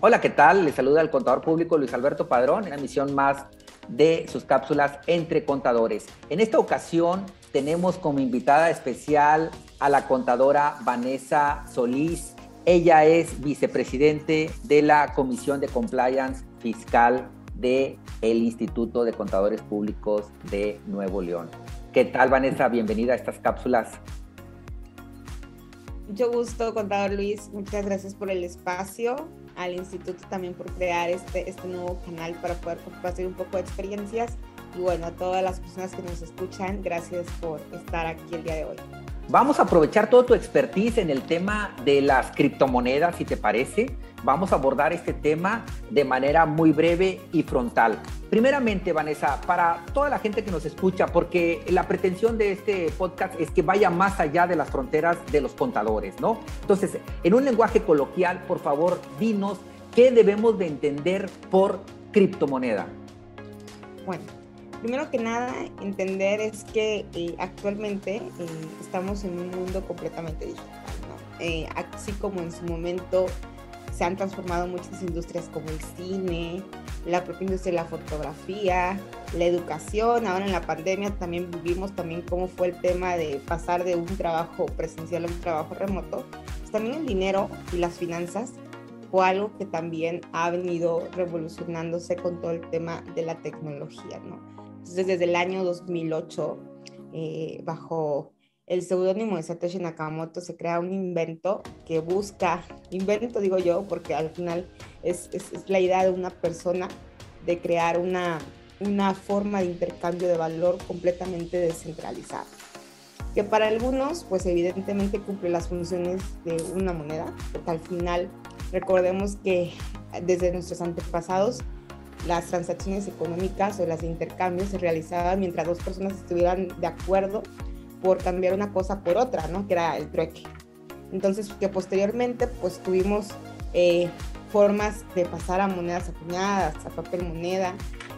Hola, ¿qué tal? Les saluda el contador público Luis Alberto Padrón en la misión más de sus cápsulas entre contadores. En esta ocasión tenemos como invitada especial a la contadora Vanessa Solís. Ella es vicepresidente de la Comisión de Compliance Fiscal del el Instituto de Contadores Públicos de Nuevo León. ¿Qué tal, Vanessa? Bienvenida a estas cápsulas. Mucho gusto, contador Luis. Muchas gracias por el espacio al instituto también por crear este, este nuevo canal para poder compartir un poco de experiencias. Y bueno, a todas las personas que nos escuchan, gracias por estar aquí el día de hoy. Vamos a aprovechar todo tu expertise en el tema de las criptomonedas, si te parece. Vamos a abordar este tema de manera muy breve y frontal. Primeramente, Vanessa, para toda la gente que nos escucha, porque la pretensión de este podcast es que vaya más allá de las fronteras de los contadores, ¿no? Entonces, en un lenguaje coloquial, por favor, dinos qué debemos de entender por criptomoneda. Bueno, Primero que nada, entender es que eh, actualmente eh, estamos en un mundo completamente digital, ¿no? Eh, así como en su momento se han transformado muchas industrias como el cine, la propia industria de la fotografía, la educación, ahora en la pandemia también vivimos también cómo fue el tema de pasar de un trabajo presencial a un trabajo remoto, pues también el dinero y las finanzas fue algo que también ha venido revolucionándose con todo el tema de la tecnología, ¿no? Entonces, desde el año 2008, eh, bajo el seudónimo de Satoshi Nakamoto, se crea un invento que busca, invento digo yo, porque al final es, es, la idea de una persona de crear una, una forma de intercambio de valor completamente descentralizada que para algunos, pues evidentemente cumple las funciones de una moneda, porque al final recordemos que desde nuestros antepasados las transacciones económicas o las intercambios se realizaban mientras dos personas estuvieran de acuerdo por cambiar una cosa por otra, ¿no? Que era el trueque. Entonces, que posteriormente, pues tuvimos eh, formas de pasar a monedas acuñadas, a papel moneda,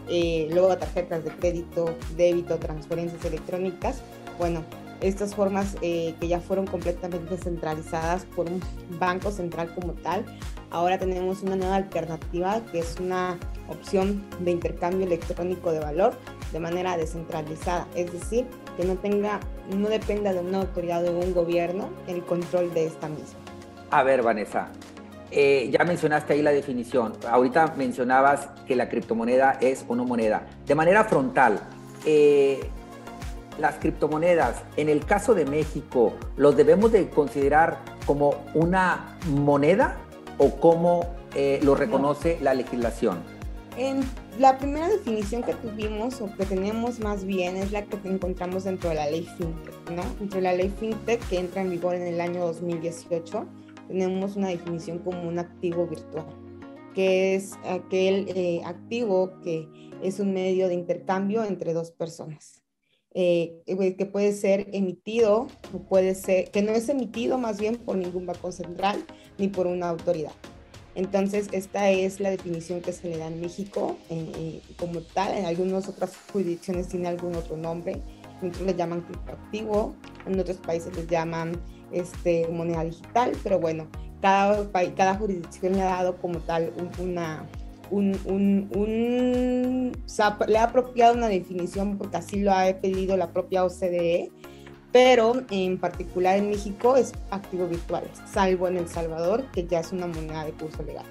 eh, luego a tarjetas de crédito, débito, transferencias electrónicas. Bueno, estas formas eh, que ya fueron completamente centralizadas por un banco central como tal, ahora tenemos una nueva alternativa que es una opción de intercambio electrónico de valor de manera descentralizada, es decir, que no tenga, no dependa de una autoridad o de un gobierno el control de esta misma. A ver, Vanessa, eh, ya mencionaste ahí la definición. Ahorita mencionabas que la criptomoneda es una moneda. De manera frontal, eh, las criptomonedas, en el caso de México, ¿los debemos de considerar como una moneda o cómo eh, lo reconoce la legislación? En la primera definición que tuvimos o que tenemos más bien es la que encontramos dentro de la ley FinTech, ¿no? Dentro de la ley FinTech que entra en vigor en el año 2018, tenemos una definición como un activo virtual, que es aquel eh, activo que es un medio de intercambio entre dos personas. Eh, que puede ser emitido o puede ser, que no es emitido más bien por ningún banco central ni por una autoridad. Entonces, esta es la definición que se le da en México eh, como tal. En algunas otras jurisdicciones tiene algún otro nombre. En le llaman criptoactivo, en otros países les llaman este, moneda digital, pero bueno, cada, cada jurisdicción le ha dado como tal una, un, le ha apropiado una definición porque así lo ha pedido la propia OCDE, pero en particular en México es activo virtuales, salvo en El Salvador, que ya es una moneda de curso legal,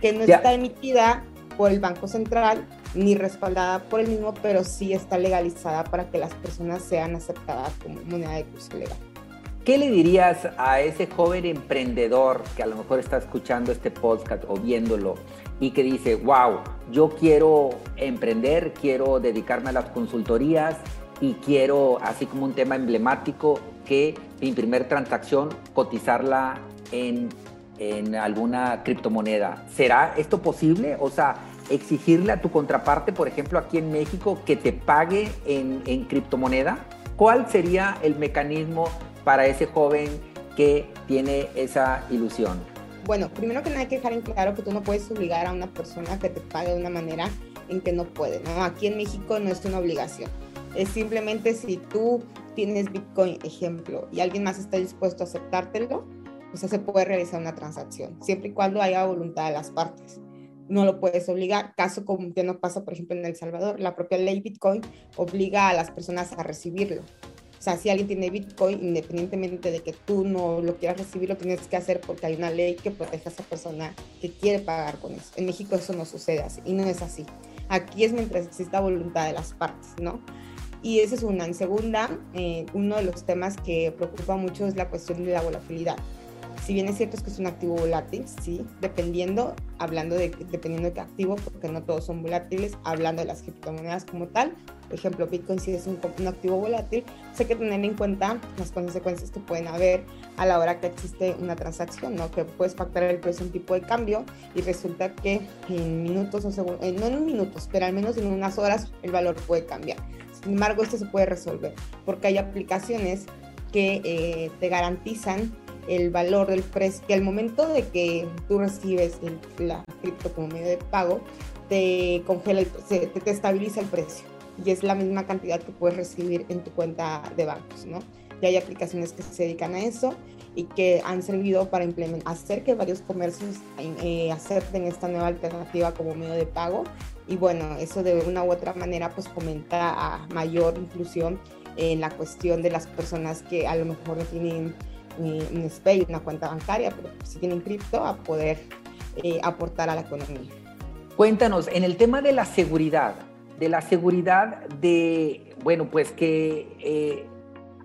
que no está emitida por el Banco Central ni respaldada por el mismo, pero sí está legalizada para que las personas sean aceptadas como moneda de curso legal. ¿Qué le dirías a ese joven emprendedor que a lo mejor está escuchando este podcast o viéndolo y que dice, wow, yo quiero emprender, quiero dedicarme a las consultorías y quiero, así como un tema emblemático, que mi primer transacción cotizarla en, en alguna criptomoneda? ¿Será esto posible? O sea, exigirle a tu contraparte, por ejemplo, aquí en México, que te pague en, en criptomoneda? ¿Cuál sería el mecanismo para ese joven que tiene esa ilusión? Bueno, primero que nada hay que dejar en claro que tú no puedes obligar a una persona que te pague de una manera en que no puede, ¿no? Aquí en México no es una obligación. Es simplemente si tú tienes Bitcoin, ejemplo, y alguien más está dispuesto a aceptártelo, pues se puede realizar una transacción, siempre y cuando haya voluntad de las partes. No lo puedes obligar, caso como que no pasa, por ejemplo, en El Salvador, la propia ley Bitcoin obliga a las personas a recibirlo. O sea, si alguien tiene Bitcoin, independientemente de que tú no lo quieras recibir, lo tienes que hacer porque hay una ley que protege a esa persona que quiere pagar con eso. En México eso no sucede así no es así. Aquí es mientras exista voluntad de las partes, ¿no? Y esa es una. En segunda, eh, uno de los temas que preocupa mucho es la cuestión de la volatilidad. Si bien es cierto es que es un activo volátil, sí, dependiendo, hablando de dependiendo de qué activo, porque no todos son volátiles, hablando de las criptomonedas como tal, por ejemplo, Bitcoin sí es un, un activo volátil, pues hay que tener en cuenta las consecuencias que pueden haber a la hora que existe una transacción, ¿no? Que puedes pactar el precio un tipo de cambio y resulta que en minutos o segundos, eh, no en minutos, pero al menos en unas horas el valor puede cambiar. Sin embargo, esto se puede resolver porque hay aplicaciones que eh, te garantizan el valor del precio, que al momento de que tú recibes la cripto como medio de pago, te congela, el, te, te estabiliza el precio y es la misma cantidad que puedes recibir en tu cuenta de bancos, ¿no? Y hay aplicaciones que se dedican a eso y que han servido para hacer que varios comercios eh, acepten esta nueva alternativa como medio de pago y bueno, eso de una u otra manera pues fomenta a mayor inclusión en la cuestión de las personas que a lo mejor no tienen un SPAY, una cuenta bancaria, pero si tienen cripto, a poder eh, aportar a la economía. Cuéntanos, en el tema de la seguridad, de la seguridad de, bueno, pues que eh,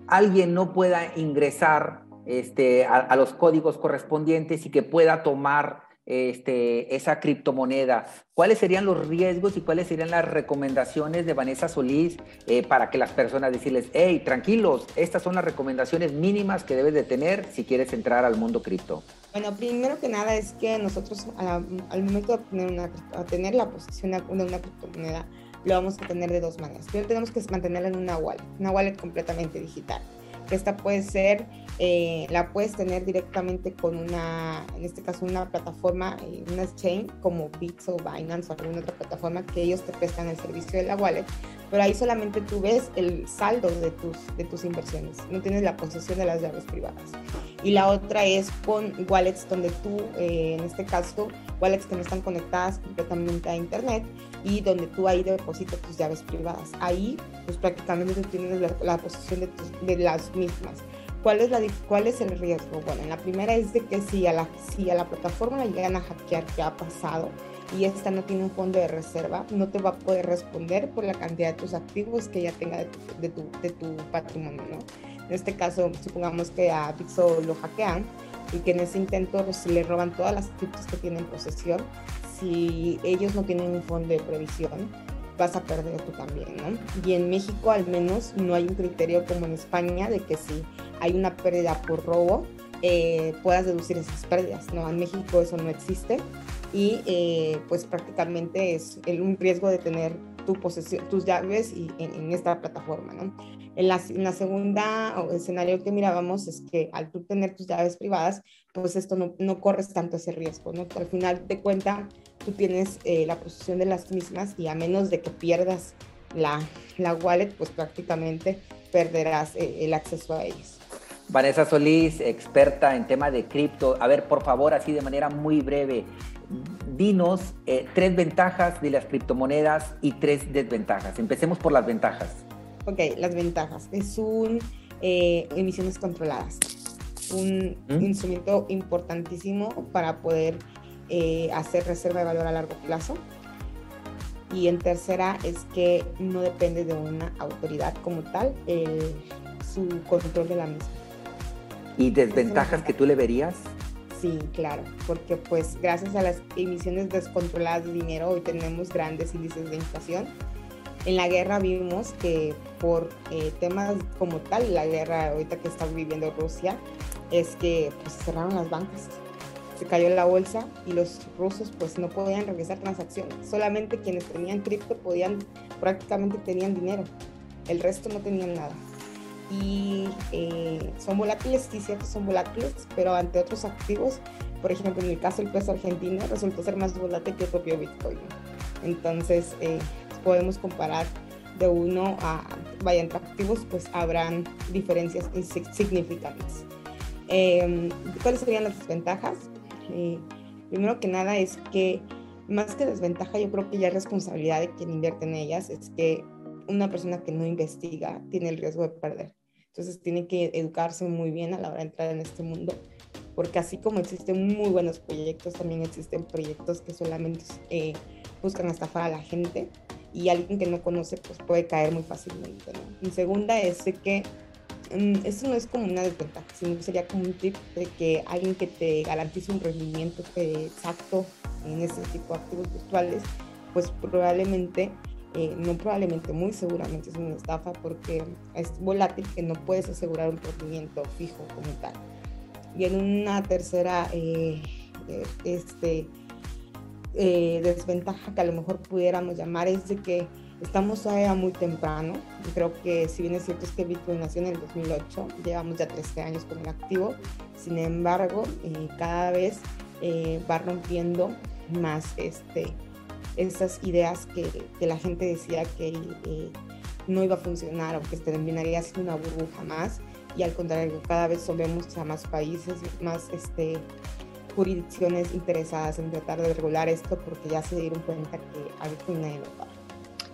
alguien no pueda ingresar este, a, los códigos correspondientes y que pueda tomar este, esa criptomoneda. ¿Cuáles serían los riesgos y cuáles serían las recomendaciones de Vanessa Solís eh, para que las personas decirles, hey, tranquilos, estas son las recomendaciones mínimas que debes de tener si quieres entrar al mundo cripto? Bueno, primero que nada es que nosotros al momento de tener, una, tener la posesión de una criptomoneda, lo vamos a tener de dos maneras. Primero tenemos que mantenerla en una wallet, una wallet completamente digital. Esta puede ser, eh, la puedes tener directamente con una, en este caso, una plataforma, eh, una chain como Bits o Binance o alguna otra plataforma que ellos te prestan el servicio de la wallet, pero ahí solamente tú ves el saldo de tus, de tus inversiones, no tienes la posesión de las llaves privadas. Y la otra es con wallets donde tú, eh, en este caso, wallets que no están conectadas completamente a Internet y donde tú ahí depositas tus llaves privadas. Ahí, pues prácticamente tú tienes la, posesión de, de las mismas. ¿Cuál es, la, ¿Cuál es el riesgo? Bueno, la primera es de que si a la, si a la plataforma le llegan a hackear, ¿qué ha pasado? Y esta no tiene un fondo de reserva, no te va a poder responder por la cantidad de tus activos que ya tenga de tu, de tu, de tu patrimonio, ¿no? En este caso, supongamos que a Pixo lo hackean y que en ese intento pues, le roban todas las criptos que tienen posesión. Si ellos no tienen un fondo de previsión, vas a perder tú también, ¿no? Y en México al menos no hay un criterio como en España de que si hay una pérdida por robo, eh, puedas deducir esas pérdidas, ¿no? En México eso no existe y eh, pues prácticamente es un riesgo de tener tu posesión, tus llaves y en, esta plataforma, ¿no? En la, en la, segunda escenario que mirábamos es que al tú tener tus llaves privadas, pues esto no, no corres tanto ese riesgo, ¿no? al final de cuenta tú tienes eh, la posesión de las mismas y a menos de que pierdas la, la wallet, pues prácticamente perderás eh, el acceso a ellas. Vanessa Solís, experta en tema de cripto. A ver, por favor, así de manera muy breve, dinos eh, tres ventajas de las criptomonedas y tres desventajas. Empecemos por las ventajas. Ok, las ventajas. Es un eh, emisiones controladas. Un ¿Mm? instrumento importantísimo para poder eh, hacer reserva de valor a largo plazo. Y en tercera es que no depende de una autoridad como tal su control de la misma. ¿Y desventajas que tú le verías? Sí, claro, porque pues gracias a las emisiones descontroladas de dinero hoy tenemos grandes índices de inflación. En la guerra vimos que por eh, temas como tal, la guerra ahorita que está viviendo Rusia, es que pues cerraron las bancas, se cayó la bolsa y los rusos pues no podían realizar transacciones. Solamente quienes tenían cripto podían, prácticamente tenían dinero, el resto no tenían nada y eh, son volátiles, sí, cierto, son volátiles, pero ante otros activos, por ejemplo, en el caso del peso argentino, resultó ser más volátil que el propio Bitcoin. Entonces, eh, podemos comparar de uno a, vaya, entre activos, pues habrán diferencias significantes. Em, ¿Cuáles serían las desventajas? Eh, primero que nada es que más que desventaja, yo creo que ya es responsabilidad de quien invierte en ellas, es que una persona que no investiga tiene el riesgo de perder. Entonces tiene que educarse muy bien a la hora de entrar en este mundo, porque así como existen muy buenos proyectos, también existen proyectos que solamente eh, buscan estafar a la gente y alguien que no conoce pues puede caer muy fácilmente. ¿no? Y segunda es que um, eso no es como una desventaja, sino sería como un tip de que alguien que te garantice un rendimiento exacto en ese tipo de activos virtuales, pues probablemente, eh, no probablemente, muy seguramente es una estafa porque es volátil que no puedes asegurar un rendimiento fijo como tal. Y en una tercera eh, eh, este, desventaja que a lo mejor pudiéramos llamar es de que estamos todavía muy temprano. Creo que si bien es cierto es que Bitcoin nació en el 2008, llevamos ya 13 años con el activo, sin embargo, cada vez eh, va rompiendo más este, esas ideas que, que la gente decía que eh, no iba a funcionar o que terminaría siendo una burbuja más y al contrario cada vez vemos a más países más este jurisdicciones interesadas en tratar de regular esto porque ya se dieron cuenta que algo nadie lo va.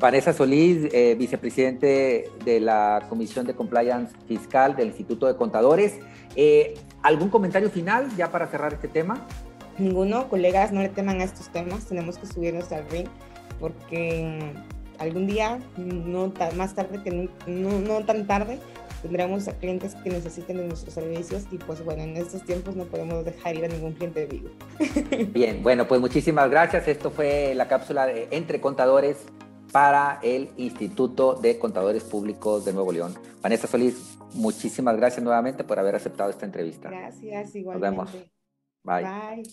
Vanessa Solís, eh, vicepresidente de la Comisión de Compliance Fiscal del Instituto de Contadores. ¿Algún comentario final ya para cerrar este tema? Ninguno, colegas, no le teman a estos temas, tenemos que subirnos al ring porque algún día, no más tarde que no, no, tan tarde, tendremos a clientes que necesiten de nuestros servicios y pues bueno, en estos tiempos no podemos dejar ir a ningún cliente vivo. Bien, bueno, pues muchísimas gracias. Esto fue la cápsula de Entre Contadores para el Instituto de Contadores Públicos de Nuevo León. Vanessa Solís, muchísimas gracias nuevamente por haber aceptado esta entrevista. Gracias, igualmente. Nos vemos. Bye. Bye.